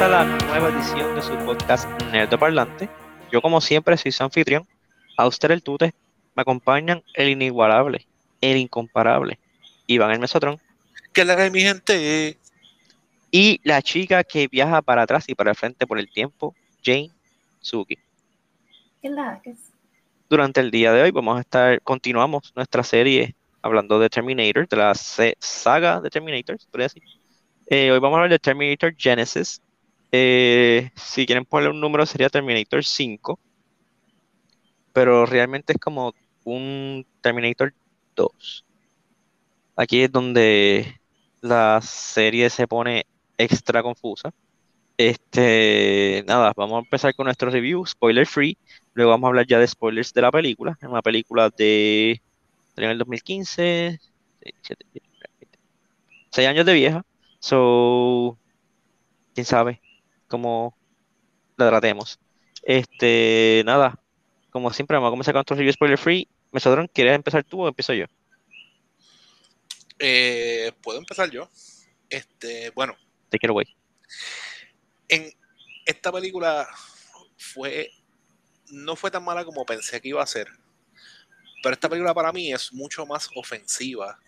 esta la nueva edición de su podcast Nerdo Parlante. Yo como siempre soy su anfitrión, Auster el Tute, me acompañan el inigualable, el incomparable, Iván el Mesotrón. ¿Qué le de mi gente? Y la chica que viaja para atrás y para el frente por el tiempo, Jane Suki. ¿Qué la Durante el día de hoy vamos a estar, continuamos nuestra serie hablando de Terminator, de la saga de Terminators, por decir. Eh, hoy vamos a hablar de Terminator Genesis. Eh, si quieren ponerle un número sería Terminator 5. Pero realmente es como un Terminator 2. Aquí es donde la serie se pone extra confusa. Este, nada, vamos a empezar con nuestro review, spoiler free. Luego vamos a hablar ya de spoilers de la película. Es una película de. en el 2015. 6 años de vieja. So. Quién sabe cómo la tratemos. Este, nada. Como siempre, vamos a comenzar con nuestro review spoiler free. Mesodron, ¿quieres empezar tú o empiezo yo? Eh, Puedo empezar yo. Este, bueno. Te quiero, güey en esta película fue no fue tan mala como pensé que iba a ser. Pero esta película para mí es mucho más ofensiva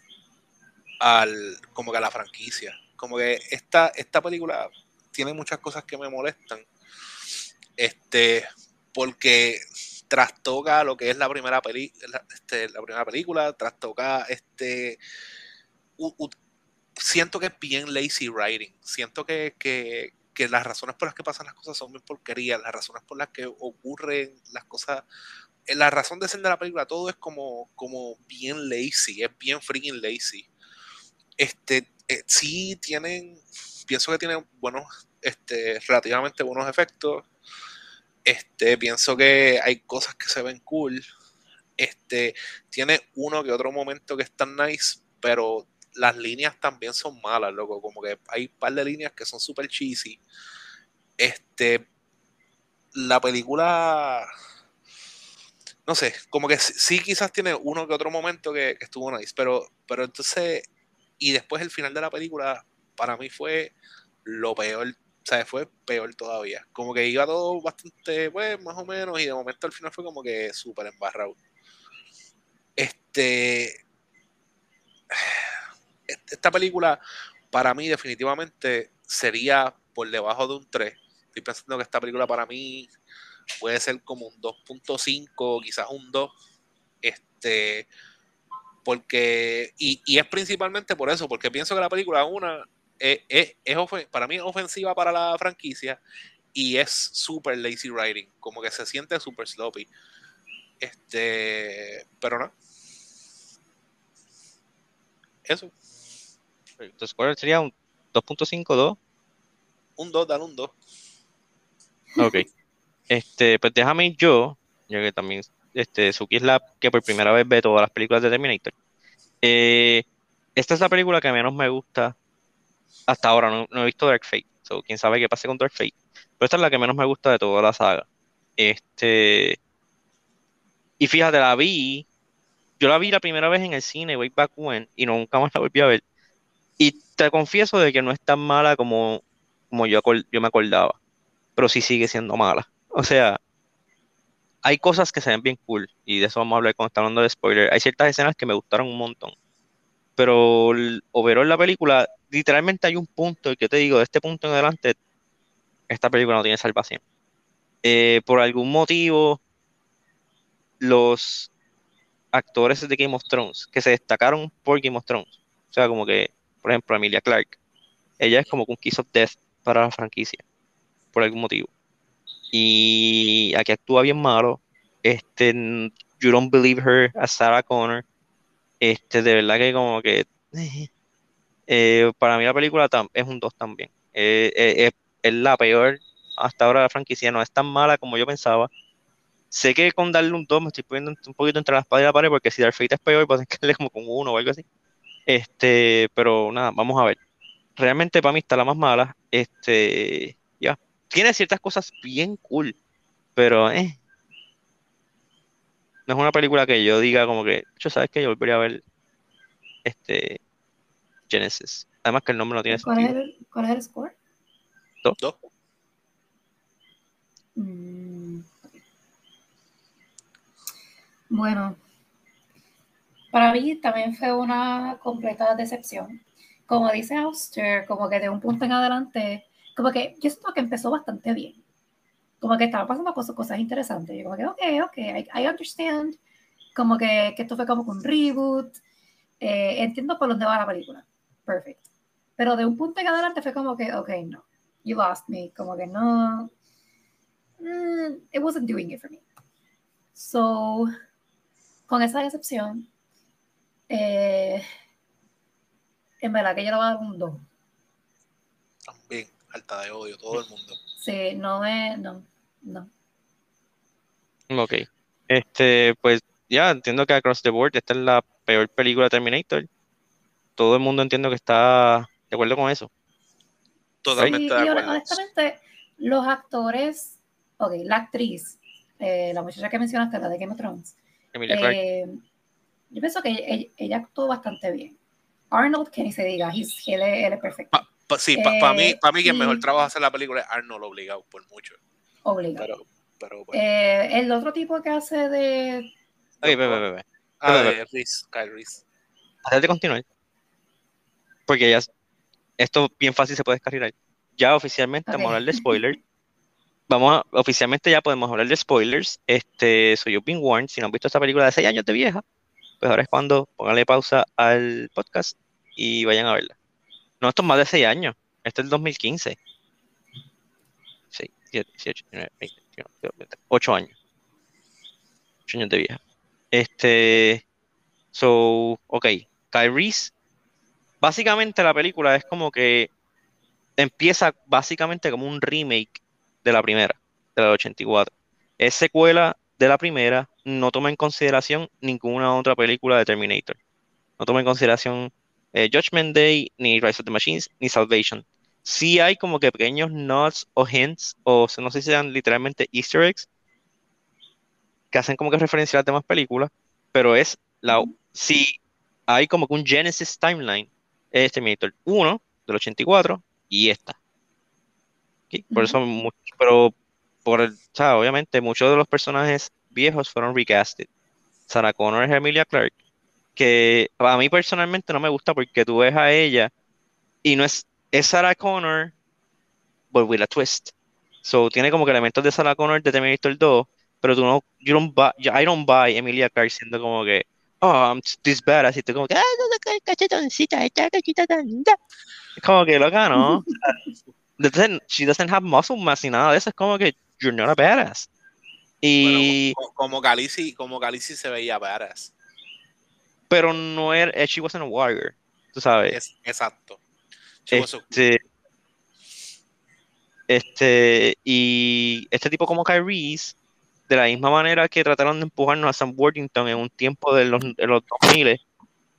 al como que a la franquicia. Como que esta, esta película tiene muchas cosas que me molestan. Este, porque trastoca lo que es la primera, peli, este, la primera película, trastoca este. siento que es bien lazy writing. Siento que, que, que las razones por las que pasan las cosas son bien porquerías, las razones por las que ocurren las cosas, eh, la razón de ser de la película, todo es como, como bien lazy, es bien freaking lazy. Este, eh, sí tienen, pienso que tienen buenos, este, relativamente buenos efectos. Este, pienso que hay cosas que se ven cool. Este, tiene uno que otro momento que están nice, pero las líneas también son malas, loco. Como que hay un par de líneas que son súper cheesy. Este. La película. No sé, como que sí, quizás tiene uno que otro momento que, estuvo nice, pero, pero entonces. Y después el final de la película, para mí fue lo peor. O sea, fue peor todavía. Como que iba todo bastante, pues, más o menos, y de momento al final fue como que súper embarrado. Este esta película para mí definitivamente sería por debajo de un 3. Estoy pensando que esta película para mí puede ser como un 2.5, quizás un 2. Este, porque, y, es principalmente por eso, porque pienso que la película, una, es, es, para mí es ofensiva para la franquicia y es super lazy writing, como que se siente super sloppy. Este, pero no. Eso. Entonces, ¿cuál sería un 2.52? Un 2, dale un 2. Ok. Este, pues déjame yo, ya que también este, Suki es la que por primera vez ve todas las películas de Terminator. Eh, esta es la película que menos me gusta hasta ahora. No, he visto Dark Fate. So, quién sabe qué pase con Dark Fate. Pero esta es la que menos me gusta de toda la saga. Este. Y fíjate, la vi. Yo la vi la primera vez en el cine, way back when, y nunca más la volví a ver. Y te confieso de que no es tan mala como, como yo, yo me acordaba, pero sí sigue siendo mala. O sea, hay cosas que se ven bien cool, y de eso vamos a hablar cuando estamos hablando de spoiler. Hay ciertas escenas que me gustaron un montón, pero overall la película, literalmente hay un punto, y que te digo, de este punto en adelante, esta película no tiene salvación. Eh, por algún motivo, los actores de Game of Thrones que se destacaron por Game of Thrones, o sea, como que por ejemplo, Emilia Clark, ella es como un kiss of death para la franquicia, por algún motivo. Y aquí actúa bien malo. Este, you don't believe her as Sarah Connor. Este, de verdad que como que eh, para mí la película es un 2 también. Eh, eh, es la peor hasta ahora de la franquicia, no es tan mala como yo pensaba. Sé que con darle un 2 me estoy poniendo un poquito entre la espada y la pared, porque si Darth Fate es peor, pues que darle como con uno o algo así. Este, pero nada, vamos a ver. Realmente para mí está la más mala. Este, ya. Tiene ciertas cosas bien cool, pero eh. No es una película que yo diga como que, yo sabes que yo volvería a ver este Genesis. Además que el nombre no tiene ¿Cuál sentido. Es el, ¿Cuál es el score? Dos. Mm. Bueno, para mí también fue una completa decepción. Como dice Auster, como que de un punto en adelante, como que yo siento que empezó bastante bien. Como que estaban pasando cosas, cosas interesantes. Yo como que, ok, ok, I, I understand. Como que, que, esto fue como un reboot. Eh, entiendo por dónde va la película. Perfecto. Pero de un punto en adelante fue como que, ok, no. You lost me. Como que no. Mm, it wasn't doing it for me. So, con esa decepción, eh, en verdad que yo le voy a dar un 2. También, alta de odio, todo el mundo. Sí, no me, no, no. Ok. Este, pues ya entiendo que Across the Board esta es la peor película de Terminator. Todo el mundo entiendo que está de acuerdo con eso. Totalmente Sí, de y acuerdo. honestamente, los actores, ok, la actriz, eh, la muchacha que mencionaste, la de Game of Thrones, eh, yo pienso que ella, ella actuó bastante bien. Arnold, que ni se diga, he's- él, es, él es perfecto, Pa- pa- sí, para mí, Eh, pa mí quien mejor trabaja hacer la película es Arnold obligado por mucho. obligado. Pero, pero bueno. Eh, el otro tipo que hace de... Ve, ve, ve. ah, de Reese, Kyle Reese. Antes de continuar, porque ya esto bien fácil se puede descarrilar. Ya oficialmente Ok. vamos a hablar de spoilers. Vamos a, oficialmente ya podemos hablar de spoilers. Este, so you've been warned. Si no han visto esta película de 6 años de vieja, pues ahora es cuando pónganle pausa al podcast y vayan a verla. No, esto es más de 6 años. Este es el 2015. 6, 7, 18, 19, 20, 21, 22, 23, 8 años. 8 años de vieja. Este, so, ok. Tyrese, básicamente la película es como que empieza básicamente como un remake de la primera, de la del 84. Es secuela de la primera, no toma en consideración ninguna otra película de Terminator. No toma en consideración eh, Judgment Day, ni Rise of the Machines, ni Salvation. Sí hay como que pequeños nods o hints, o no sé si sean literalmente easter eggs, que hacen como que referencia a las demás películas, pero es la... Si hay como que un Genesis timeline, es Terminator 1 del 84 y esta. Por eso, pero por el, o sea, obviamente muchos de los personajes viejos fueron recasted. Sarah Connor es Emilia Clarke, que a mí personalmente no me gusta porque tú ves a ella y no es, es Sarah Connor, but with a twist. So tiene como que elementos de Sarah Connor de Terminator 2, pero tú no, you don't buy, I don't buy Emilia Clarke siendo como que, oh, I'm this badass, y tú como que, ah, no, no, cachetoncita, esta linda. Es como que loca, ¿no? doesn't, she doesn't have muscle mass ni nada de eso, es como que you're not a badass. Y, Bueno, co- como Galici, como Galici se veía badass. pero no era, eh, she wasn't a warrior, tú sabes. Es, exacto. She was a- Este, este, y este tipo como Kyrie's, de la misma manera que trataron de empujarnos a Sam Worthington en un tiempo de los, de los 2000,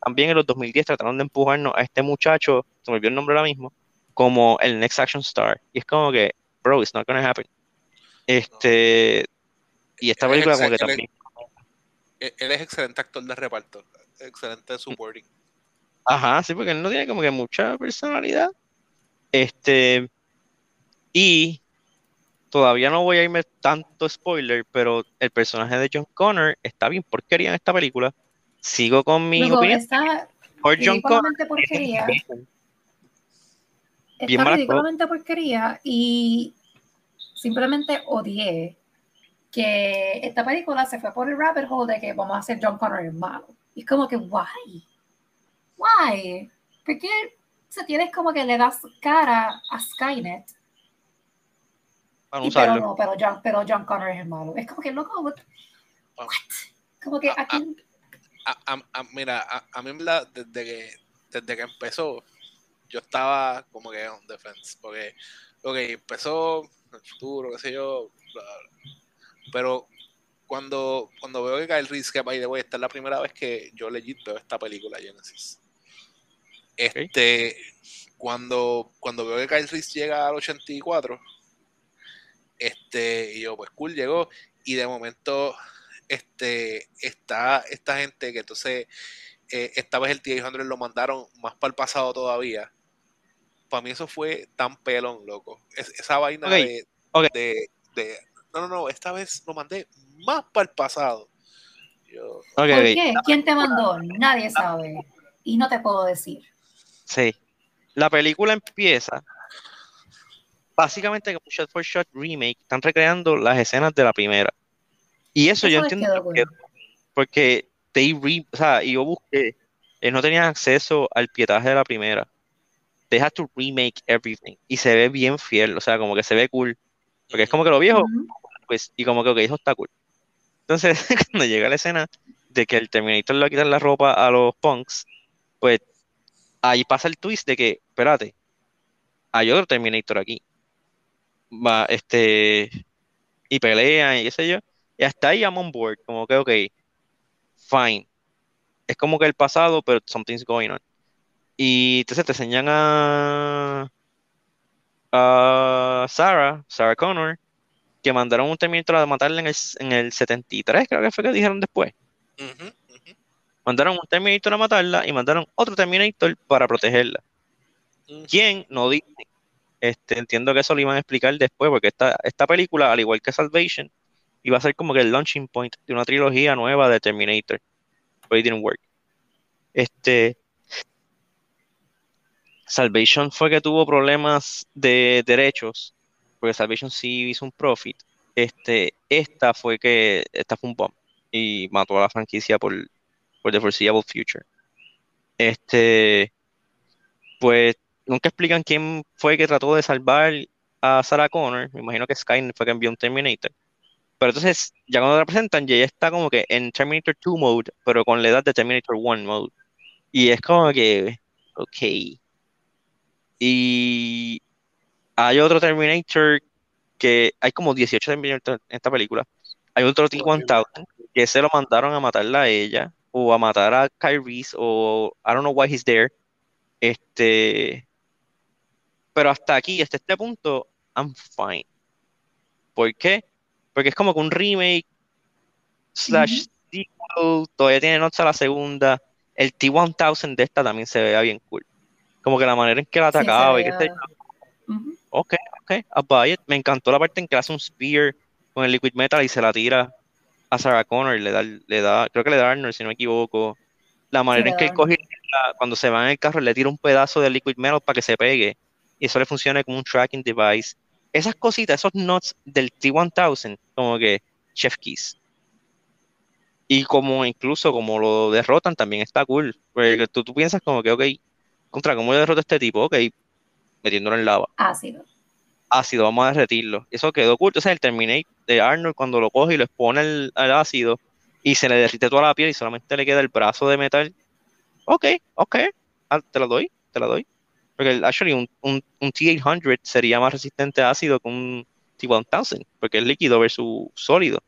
también en los 2010 trataron de empujarnos a este muchacho, se me olvidó el nombre ahora mismo, como el Next Action Star. Y es como que, bro, it's not gonna happen. Este, y esta película como que también, él él es excelente actor de reparto. Excelente supporting. ajá, sí, porque él no tiene como que mucha personalidad. Este, y todavía no voy a irme tanto spoiler, pero el personaje de John Connor está bien porquería en esta película. Sigo con mi Luego, opinión está por John Connor. porquería. Está Bien mala ridículamente porquería y simplemente odié que esta película se fue por el rabbit hole de que vamos a hacer John Connor el malo. Y es como que, why? Why? ¿Por qué se tienes como que le das cara a Skynet? Para Y pero usarlo. no, pero John, pero John Connor es el malo. Es como que, loco, what? What? Como que aquí... A- a- a- mira, a, a mí en verdad, desde que, desde que empezó, yo estaba como que on defense. Porque, ok, empezó el futuro, qué sé yo, bla, bla, bla. Pero cuando, cuando veo que Kyle Reese, que by the way, esta es la primera vez que yo legit veo esta película, Genesis. Este, cuando, cuando veo que Kyle Reese llega al 84, este, y yo, pues cool, llegó, y de momento, este, está esta gente que entonces, eh, esta vez el T-800 lo mandaron más para el pasado todavía, para mí eso fue tan pelón, loco. esa vaina Ok, de, de, de- No, no, no, esta vez lo mandé más para el pasado. Yo, Ok, ¿Por qué? ¿Quién te mandó? Nadie sabe. Y no te puedo decir. Sí. La película empieza básicamente como un shot for shot remake. Están recreando las escenas de la primera. Y eso, yo Eso entiendo quedó por qué, cool. porque they re- o sea, yo busqué, eh, no tenían acceso al pietaje de la primera. They had to remake everything. Y se ve bien fiel, o sea, como que se ve cool. Porque es como que lo viejo, pues, y como que, ok, eso está cool. Entonces, cuando llega la escena de que el Terminator le va a quitar la ropa a los punks, pues ahí pasa el twist de que, espérate, hay otro Terminator aquí. Va, este, y pelean y qué sé yo. Y hasta ahí I'm on board, como que, ok, fine. Es como que el pasado, pero something's going on. Y entonces te enseñan a, a Sarah, Sarah Connor, que mandaron un Terminator a matarla en el, en el 73, creo que fue que dijeron después. Ujú, ujú, Mandaron un Terminator a matarla y mandaron otro Terminator para protegerla. ujú. ¿Quién? No dice. Este, entiendo que eso lo iban a explicar después, porque esta, esta película, al igual que Salvation, iba a ser como que el launching point de una trilogía nueva de Terminator. But it didn't work. Este, Salvation fue que tuvo problemas de derechos, porque Salvation sí hizo un profit. Este, esta fue que, esta fue un bomb y mató a la franquicia por, por the foreseeable future. Este, pues nunca explican quién fue que trató de salvar a Sarah Connor. Me imagino que Skynet fue que envió un Terminator. Pero entonces, ya cuando la presentan, ya está como que en Terminator 2 mode, pero con la edad de Terminator 1 mode. Y es como que, ok. Y hay otro Terminator que hay como 18 Terminator en esta película. Hay otro T-1000 que se lo mandaron a matarla a ella o a matar a Kyrie o I don't know why he's there. Este, pero hasta aquí, hasta este punto, I'm fine. ¿Por qué? Porque es como que un remake slash sequel, todavía tiene notas a la segunda. El T-1000 de esta también se veía bien cool. Como que la manera en que la Sí, atacaba y qué sé veía- yo. Ujú. Ok, ok, I'll buy it. Me encantó la parte en que hace un spear con el liquid metal y se la tira a Sarah Connor. Le da, le da, creo que le da Arnold, si no me equivoco. La manera en que él coge, cuando se va en el carro, le tira un pedazo de liquid metal para que se pegue. Y eso le funcione como un tracking device. Esas cositas, esos nuts del T-1000, como que chef keys. Y como incluso como lo derrotan, también está cool. Porque tú, tú piensas como que, ok, contra, ¿cómo yo derroto a este tipo? Ok, metiéndolo en lava Ácido. ácido, vamos a derretirlo. Eso quedó. O sea, el Terminator de Arnold cuando lo coge y lo expone al, al ácido y se le derrite toda la piel y solamente le queda el brazo de metal. Ok, ok, ah, te lo doy, te la doy. Porque el- actually un, un, un T-800 sería más resistente a ácido que un T-1000, porque es líquido versus sólido.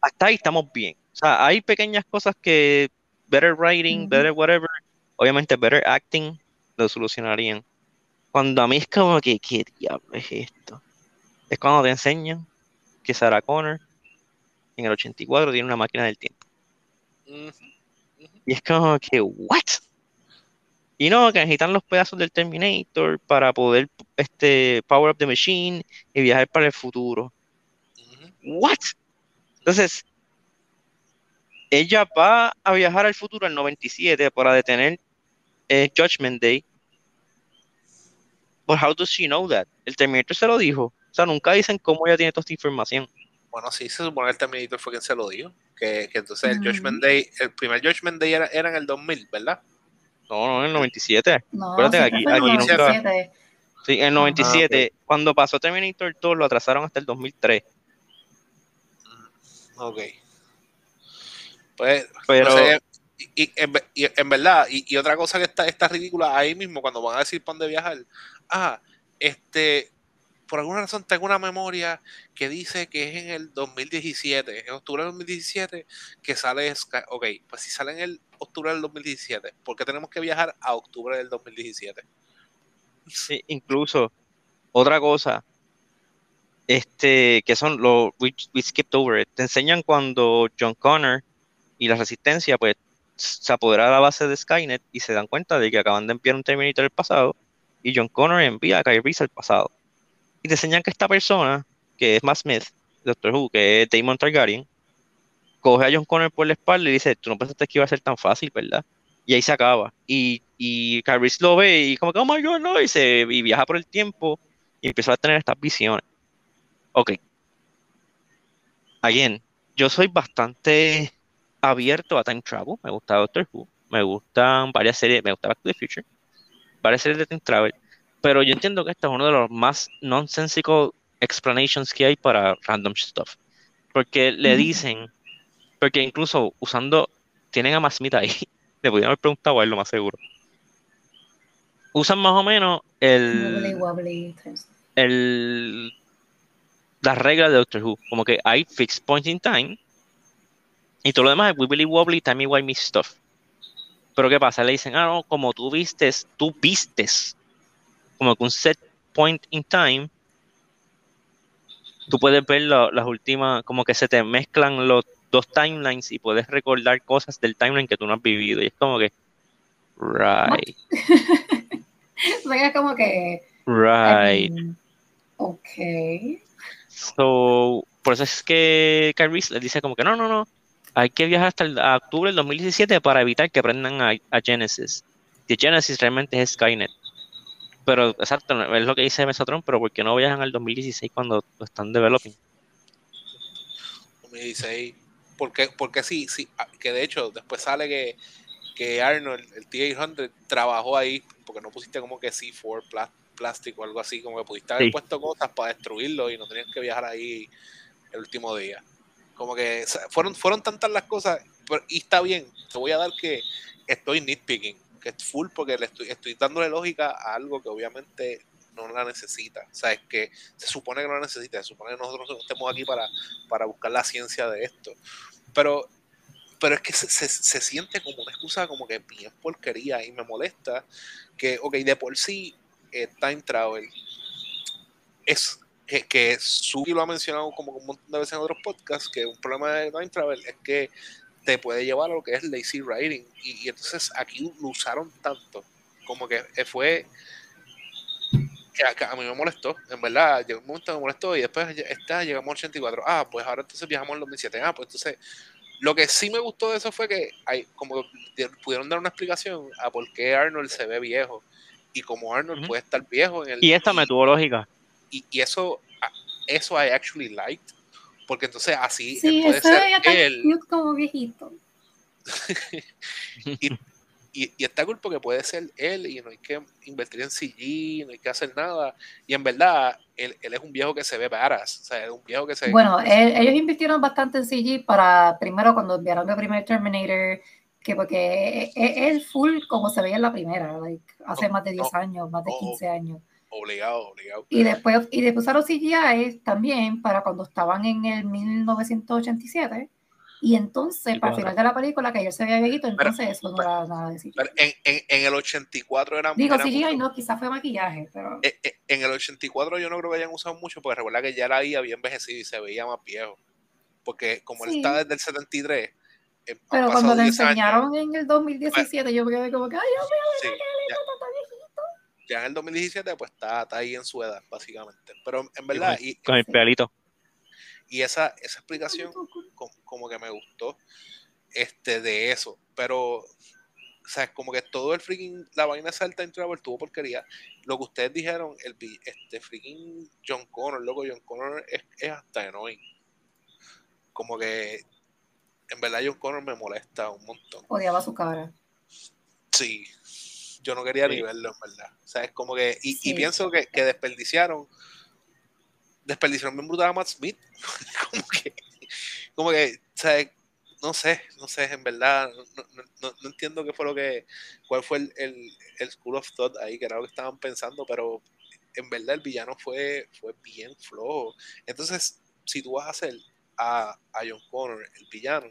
Hasta ahí estamos bien. O sea, hay pequeñas cosas que better writing, better whatever, obviamente better acting, lo solucionarían. Cuando a mí es como que, ¿qué diablo es esto? Es cuando te enseñan que Sarah Connor en el 84 tiene una máquina del tiempo. Y es como que, ¿what? Y no, que necesitan los pedazos del Terminator para poder este, power up the machine y viajar para el futuro. ¿What? Entonces, ella va a viajar al futuro al 97 para detener eh, Judgment Day. But how does she know that? El Terminator se lo dijo. O sea, nunca dicen cómo ella tiene toda esta información. Bueno, sí, se supone que el Terminator fue quien se lo dijo. Que, que entonces el Ujú. Judgment Day, el primer Judgment Day era, era en el 2000, ¿verdad? No, no, en el 97. No, Acuérdate que aquí- fue en el aquí nunca- 97. Sí, en el 97. Cuando pasó Terminator 2 lo atrasaron hasta el 2003. Ok. Pues, Pero- no sé, y, y en, y en verdad, y, y otra cosa que está, está ridícula ahí mismo, cuando van a decir para dónde viajar, ah, este, por alguna razón tengo una memoria que dice que es en el 2017, en octubre del 2017, que sale Sky. Ok, pues si sale en el octubre del 2017, ¿por qué tenemos que viajar a octubre del 2017? Sí, incluso, otra cosa, este, que son los, we, we skipped over it, te enseñan cuando John Connor y la Resistencia, pues, se apodera de la base de Skynet y se dan cuenta de que acaban de enviar un Terminator del pasado y John Connor envía a Kyle Reese al pasado. Y te enseñan que esta persona, que es Matt Smith, Doctor Who, que es Damon Targaryen, coge a John Connor por la espalda y dice, tú no pensaste que iba a ser tan fácil, ¿verdad? Y ahí se acaba. Y, y lo ve y como que, oh my god, no, y, se, y viaja por el tiempo y empieza a tener estas visiones. Ok. Again, yo soy bastante abierto a time travel. Me gusta Doctor Who. Me gustan varias series. Me gusta Back to the Future. Varias series de time travel. Pero yo entiendo que este es uno de los más nonsensical explanations que hay para random stuff. Porque le dicen. Porque incluso usando. Tienen a Masmita ahí. Le podrían haber preguntado a él, lo más seguro. Usan más o menos el. El las reglas de Doctor Who. Como que hay fixed points in time y todo lo demás es wibbly wobbly, timey wimey stuff. Pero ¿qué pasa? Le dicen, ah, no, como tú vistes, tú vistes como que un set point in time, tú puedes ver las últimas, como que se te mezclan los dos timelines y puedes recordar cosas del timeline que tú no has vivido. Y es como que, right. Venga, como que. Right. ok. So, por eso es que Kyrie le dice como que no, no, no, hay que viajar hasta el, octubre del 2017 para evitar que prendan a, Genesis. Que Genesis realmente es Skynet. Pero, exacto, es lo que dice Mesotron, pero ¿por qué no viajan al 2016 cuando lo están developing? 2016, porque, porque sí, sí, que de hecho después sale que, que Arnold, el T-800, trabajó ahí, porque no pusiste como que C4 plástico o algo así, como que pudiste haber puesto cosas para destruirlo y no tenías que viajar ahí el último día. Como que fueron, fueron tantas las cosas, y está bien, te voy a dar que estoy nitpicking, que es full porque le estoy, estoy dándole lógica a algo que obviamente no la necesita. O sea, es que se supone que no la necesita, se supone que nosotros estemos aquí para, para buscar la ciencia de esto. Pero, pero es que se, se, siente como una excusa como que bien porquería y me molesta que, ok, de por sí eh, time travel es que, que Suki lo ha mencionado como un montón de veces en otros podcasts, que un problema de time travel es que te puede llevar a lo que es lazy writing. Y, entonces aquí lo usaron tanto, como que fue que a, mí me molestó, en verdad, llegó un momento me molestó y después está, llegamos al 84. Ah, pues ahora entonces viajamos al 2007. Ah, pues entonces lo que sí me gustó de eso fue que hay, como pudieron dar una explicación a por qué Arnold se ve viejo y como Arnold puede estar viejo en el... Y esta metodológica. Y, y eso, eso I actually liked, porque entonces así sí, puede ser él... como viejito. y, y, y, está cool porque puede ser él y no hay que invertir en CG, no hay que hacer nada. Y en verdad, él, él es un viejo que se ve varas. O sea, es un viejo que se Bueno, ellos invirtieron bastante en CG para, primero, cuando enviaron el primer Terminator, que porque es, full como se veía en la primera, hace más de 10 años, más de 15 años. Obligado, obligado. Y después, y después usaron CGI también para cuando estaban en el 1987. Y entonces, para el final de la película, que ayer se había visto, entonces eso no era nada de CGI. Pero en, en, en, el 84 era Digo, CGI no, quizás fue maquillaje, pero... En, en, el 84 yo no creo que hayan usado mucho, porque recuerda que ya la había bien envejecido y se veía más viejo. Porque como él está desde el 73, eh, Pero cuando le enseñaron en el 2017, yo me quedé como que, ay, Dios mío, viejito. Ya en el 2017, pues está, está, ahí en su edad, básicamente. Pero en verdad. Y, con, el pelito. Y esa, esa explicación, como, que me gustó este, de eso. Pero, o sea, como que todo el freaking, la vaina del time travel tuvo porquería. Lo que ustedes dijeron, el este freaking John Connor, loco, John Connor es, es hasta annoying. Como que en verdad John Connor me molesta un montón. Odiaba su cara. Sí, yo no quería ni verlo, en verdad. O sea, es como que, y, pienso que, que, desperdiciaron, desperdiciaron bien brutal a Matt Smith. como que, como que, o sea, no sé, no sé, en verdad, no, no, no, entiendo qué fue lo que, cuál fue el, el, el, School of Thought ahí, que era lo que estaban pensando, pero en verdad el villano fue, fue bien flojo. Entonces, si tú vas a hacer a, John Connor, el villano,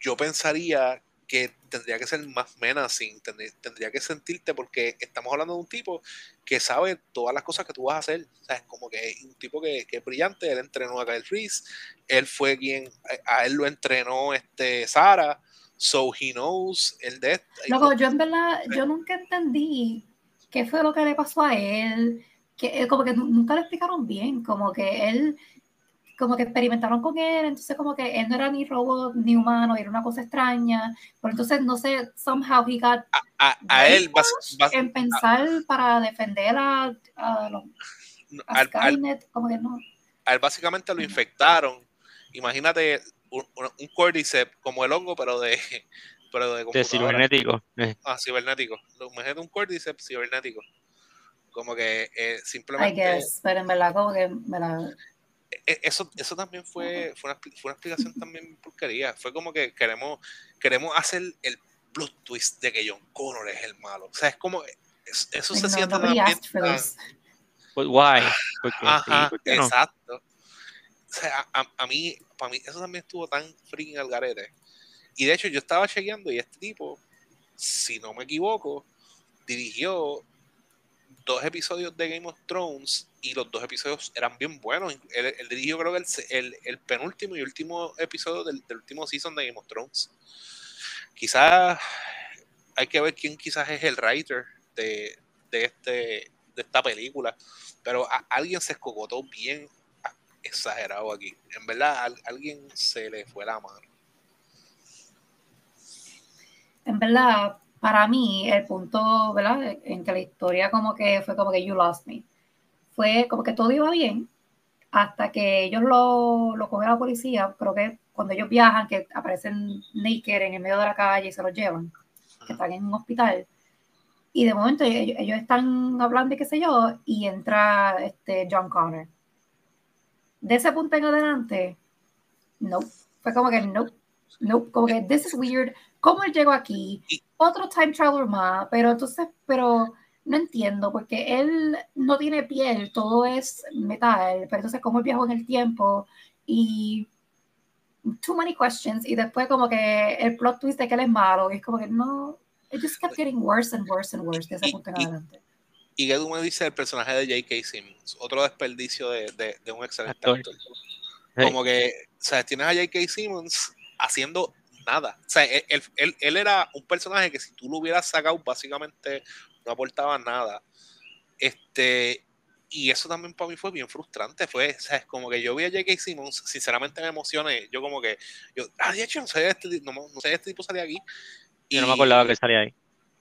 yo pensaría que tendría que ser más menacing, tendría, que sentirte porque estamos hablando de un tipo que sabe todas las cosas que tú vas a hacer, o sea, es como que un tipo que, es brillante, él entrenó a Kyle Freeze, él fue quien, a, él lo entrenó este Sara, so he knows el de Luego, yo en verdad, yo nunca entendí qué fue lo que le pasó a él, que eh, como que nunca le explicaron bien, como que él, como que experimentaron con él, entonces como que él no era ni robot ni humano, era una cosa extraña, pero entonces no sé, somehow he got a, a, él vas, en pensar para defender a, a, a Skynet, como que no. A él básicamente lo infectaron, imagínate un, un cordyceps como el hongo, pero de pero de, de cibernético. Eh. Ah, cibernético. Imagínate un cordyceps cibernético como que eh, simplemente. I guess, pero en verdad, como que me la. E, e, eso, eso también fue, fue, una, fue una explicación también porquería. Fue como que queremos, queremos hacer el plot twist de que John Connor es el malo. O sea, es como. eso se siente también. Tan, But why? Ajá, exacto. O sea, a, a, mí, para mí, eso también estuvo tan freaking al garete. Y de hecho, yo estaba chequeando y este tipo, si no me equivoco, dirigió dos episodios de Game of Thrones y los dos episodios eran bien buenos. Él, dirigió creo que el, el, penúltimo y último episodio del, último season de Game of Thrones. Quizás hay que ver quién quizás es el writer de, de, este, de esta película, pero alguien se escogotó bien exagerado aquí. En verdad, alguien se le fue la mano. En verdad, para mí el punto, ¿verdad? En que la historia como que fue como que you lost me. Fue como que todo iba bien hasta que ellos lo, lo coge la policía, creo que cuando ellos viajan, que aparecen naked en el medio de la calle y se los llevan, que están en un hospital. Y de momento ellos, están hablando y qué sé yo, y entra este John Connor. De ese punto en adelante, no. Fue como que no, no, como que this is weird. ¿Cómo él llegó aquí? otro time traveler más, pero entonces, pero no entiendo, porque él no tiene piel, todo es metal, pero entonces cómo él viajó en el tiempo y too many questions y después como que el plot twist de que él es malo y es como que no, it just kept getting worse and worse and worse de ese punto en adelante. Y tú me dices el personaje de J.K. Simmons, otro desperdicio de, de, de un excelente actor. Como que, o sea, tienes a J.K. Simmons haciendo nada. O sea, él, él, él, era un personaje que si tú lo hubieras sacado, básicamente no aportaba nada. Este, y eso también para mí fue bien frustrante. Fue, o sea, es como que yo vi a J.K. Simmons, sinceramente me emocioné. Yo, como que, yo, ah, de hecho, no sé, este, no, no sé, este tipo salía aquí. Y, yo no me acordaba que él salía ahí.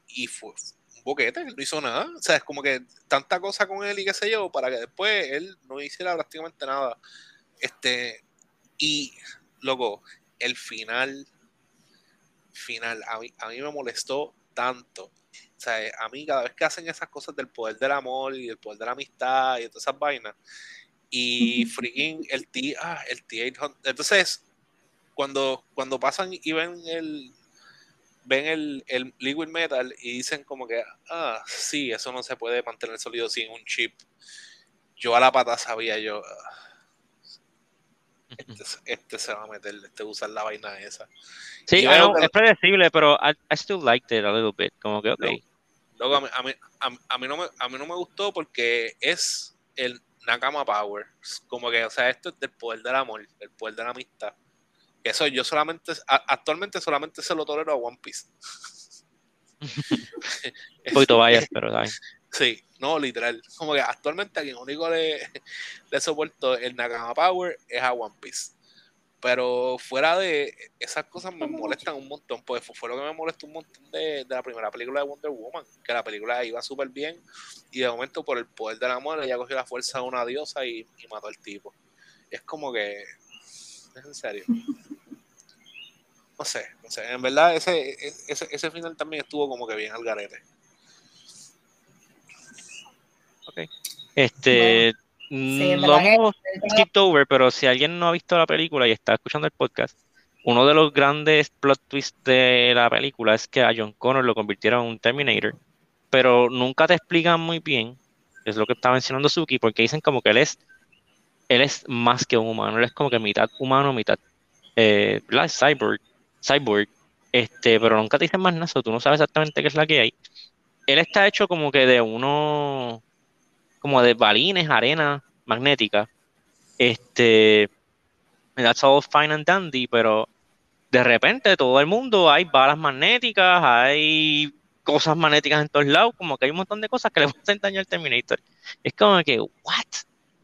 Y fue un boquete, no hizo nada. O sea, es como que tanta cosa con él y qué sé yo, para que después él no hiciera prácticamente nada. Este, y, loco, el final final a mí, a mí me molestó tanto. O sea, a mí cada vez que hacen esas cosas del poder del amor y del poder de la amistad y todas esas vainas, y freaking el T, ah, el T800. Entonces, cuando, cuando pasan y ven el ven el, el liquid metal y dicen como que, ah, sí, eso no se puede mantener sólido sin un chip. Yo a la pata sabía yo, ah, este, este, se va a meter, este usar la vaina esa. Sí, es predecible, pero I, still liked it a little bit. Como que, ok. Luego, a, mí, a, mí, a, mí no me, a mí no me gustó porque es el Nakama Power. Como que, o sea, esto es del poder del amor, del poder de la amistad. Eso yo solamente, actualmente solamente se lo tolero a One Piece. Un poquito vaya, pero Sí, no, literal. Como que actualmente a quien único le, le soporto el Nakama Power es a One Piece. Pero fuera de esas cosas me molestan un montón. Pues fue lo que me molestó un montón de, de la primera película de Wonder Woman. Que la película iba súper bien. Y de momento, por el poder del amor, ella cogió la fuerza de una diosa y, mató al tipo. es como que. Es en serio. No sé, no sé. En verdad, ese, ese, ese final también estuvo como que bien al garete. Ok. Este, no vamos skip over, pero si alguien no ha visto la película y está escuchando el podcast, uno de los grandes plot twists de la película es que a John Connor lo convirtieron en un Terminator, pero nunca te explican muy bien, es lo que está mencionando Suki, porque dicen como que él es, él es más que un humano, él es como que mitad humano, mitad eh, cyborg, cyborg, este, pero nunca te dicen más nada, tú no sabes exactamente qué es la que hay. Él está hecho como que de uno como de balines, arena magnética. Este, that's all fine and dandy, pero de repente todo el mundo hay balas magnéticas, hay cosas magnéticas en todos lados, como que hay un montón de cosas que le hacen daño al Terminator. Es como que, ¿what?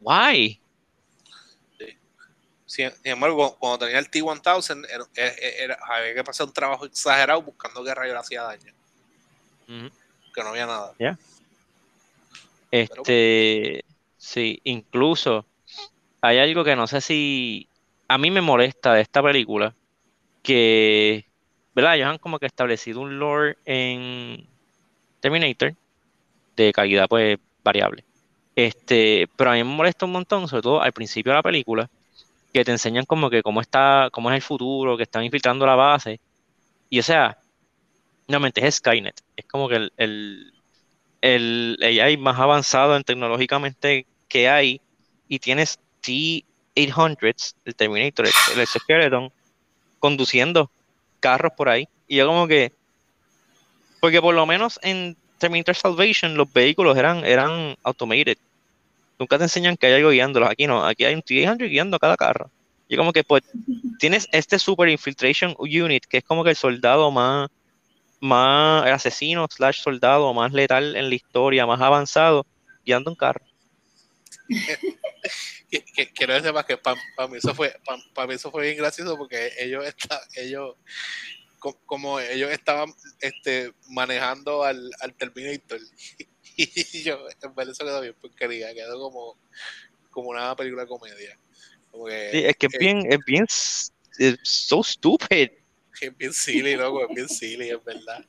¿Why? Sin, embargo, cuando tenía el T-1000, había que pasar un trabajo exagerado buscando qué rayo le hacía daño. Que no había nada. Este, sí, incluso hay algo que no sé si a mí me molesta de esta película, que, ¿verdad? Ellos han como que establecido un lore en Terminator de calidad pues variable. Este, pero a mí me molesta un montón, sobre todo al principio de la película, que te enseñan como que cómo está, cómo es el futuro, que están infiltrando la base. Y o sea, nuevamente es Skynet. Es como que el, el AI más avanzado en tecnológicamente que hay. Y tienes T-800, el Terminator, el, el Skeleton, conduciendo carros por ahí. Y yo como que. Porque por lo menos en Terminator Salvation los vehículos eran, eran automated nunca te enseñan que hay algo guiándolos. Aquí no, aquí hay un T-800 guiando cada carro. Y como que pues tienes este Super Infiltration Unit, que es como que el soldado más, más asesino slash soldado más letal en la historia, más avanzado, guiando un carro. Quiero decir más que para mí eso fue para mí eso fue bien gracioso porque ellos está, ellos como ellos estaban este, manejando al, al Terminator y yo, en verdad eso quedó bien porquería, quedó como, como una película de comedia. sí, es que es bien, es bien, es so stupid. Es bien silly, loco, es bien silly, es verdad.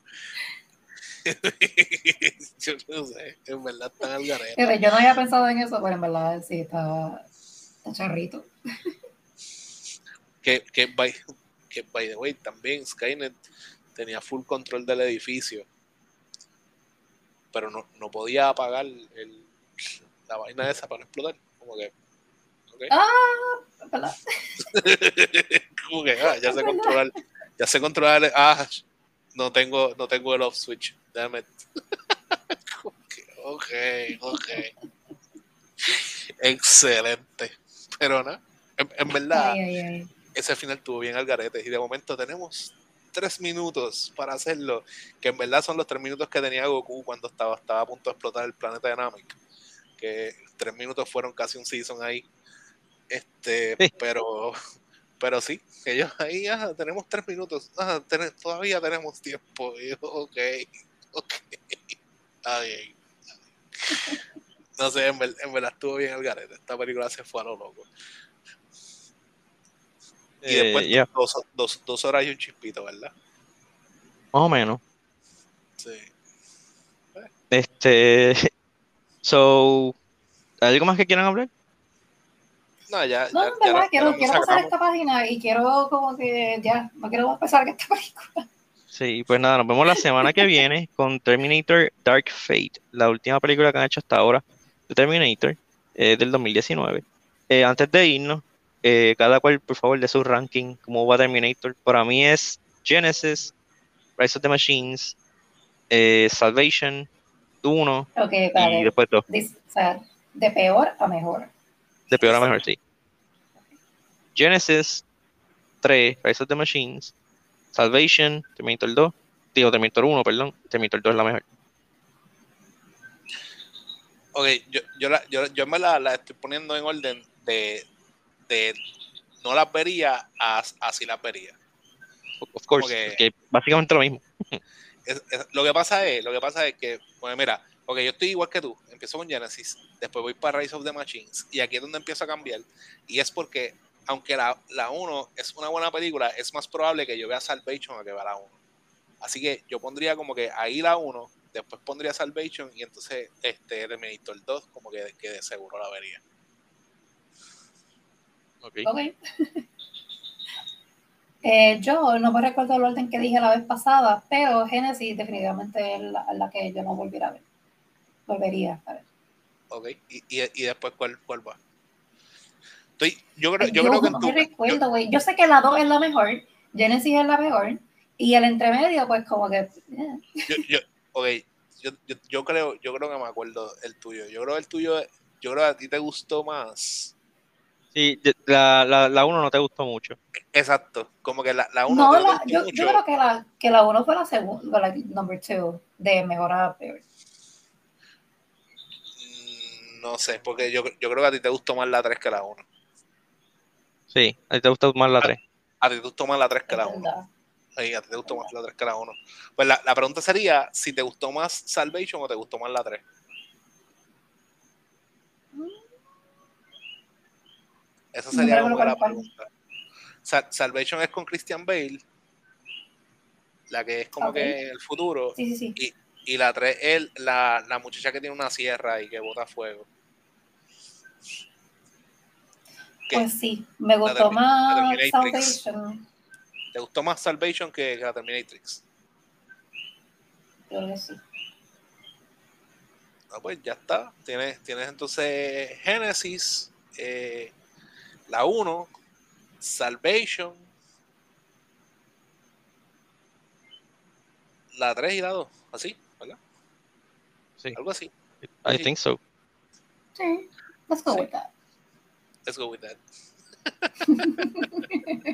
yo no sé, en verdad está al garete. Yo no había pensado en eso, pero en verdad sí, está, está charrito. que, que, by, que, by the way, también Skynet tenía full control del edificio pero no, no podía apagar el, la vaina esa para no explotar. Como que. Ah, como que ah, ya sé controlar. Ya sé controlar. Ah, no tengo, no tengo el off switch. Damn it. ok, ok. Excelente. Pero no, en, verdad, ese final tuvo bien al garete. Y de momento tenemos tres minutos para hacerlo, que en verdad son los tres minutos que tenía Goku cuando estaba, estaba a punto de explotar el planeta Dynamic. Que tres minutos fueron casi un season ahí. Este, pero, pero sí, ellos ahí ya tenemos tres minutos. Ah, todavía tenemos tiempo. ok, ok. No sé, en, verdad estuvo bien el garete. Esta película se fue a lo loco. Y después eh, dos, dos, horas y un chispito, ¿verdad? Más o menos. Sí. Este. So. ¿Algo más que quieran hablar? No, ya. No, en verdad, quiero, quiero pasar esta página y quiero como que ya, no quiero pasar que esta película. Sí, pues nada, nos vemos la semana que viene con Terminator Dark Fate, la última película que han hecho hasta ahora de Terminator, eh, del 2019. Eh, antes de irnos, eh, cada cual, por favor, de su ranking, como va Terminator. Para mí es Genesis, Rise of the Machines, eh, Salvation, 1 y después 2. de peor a mejor. De peor a mejor, sí. Genesis, 3, Rise of the Machines, Salvation, Terminator 2, digo Terminator 1, perdón, Terminator 2 es la mejor. Ok, yo, yo, la, yo, yo me la, la estoy poniendo en orden de, no las vería, así las vería. Of course, que, básicamente lo mismo. lo que pasa es, lo que pasa es que, pues mira, porque yo estoy igual que tú, empiezo con Genesis, después voy para Rise of the Machines, y aquí es donde empiezo a cambiar, y es porque, aunque la, la 1 es una buena película, es más probable que yo vea Salvation a que vea la 1. Así que yo pondría como que ahí la 1, después pondría Salvation, y entonces este Terminator 2 como que, que de seguro la vería. Ok. okay. eh, yo no me recuerdo el orden que dije la vez pasada, pero Genesis definitivamente es la, que yo no volviera a ver. Volvería a ver. Ok, ¿y, y, después cuál, cuál va? Estoy, yo creo, yo, creo que no me recuerdo, güey. Yo, sé que la 2 es la mejor, Genesis es la mejor, y el entremedio, pues como que. Yeah. Yo, yo, okay. yo, yo, yo, creo, yo creo que me acuerdo el tuyo. Yo creo el tuyo, yo creo que a ti te gustó más Sí, la, la, la uno no te gustó mucho. Exacto, como que la, la 1 No, te la- gustó yo, mucho. yo creo que la, que la uno fue la segunda, la number two, de mejor a peor. No sé, porque yo, yo creo que a ti te gustó más la 3 que la 1. Sí, a ti te gustó más la 3. A ti te gustó más la 3 que la 1. verdad. Sí, a ti te gustó más la 3 que la 1. Pues la, la pregunta sería si te gustó más Salvation o te gustó más la 3. Esa No sería me como que la pregunta. Sa- Salvation es con Christian Bale, la que es como Ok. que el futuro, Sí, sí, sí. y la 3 es la, la muchacha que tiene una sierra y que bota fuego. ¿Qué? Pues sí, me gustó más. Salvation. ¿Te gustó más Salvation que, la Terminatrix? Creo que sí. Ah, pues ya está. Tienes, tienes entonces Genesis, eh, la 1, Salvation, la 3 y la 2. Así. Sí, Algo así. I Sí. think so. Sí, let's go Sí. with that. Let's go with that.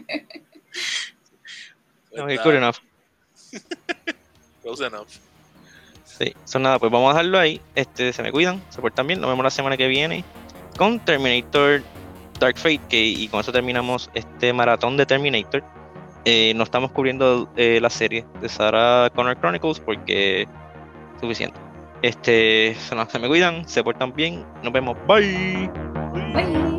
Okay, Está good enough. Close enough. Sí, son nada, pues vamos a dejarlo ahí. Este, se me cuidan, se portan bien. Nos vemos la semana que viene con Terminator Dark Fate. Que, y con eso terminamos este maratón de Terminator. Eh, no estamos cubriendo eh, la serie de Sarah Connor Chronicles porque suficiente. Este, se me cuidan, se portan bien. Nos vemos. Bye. Bye.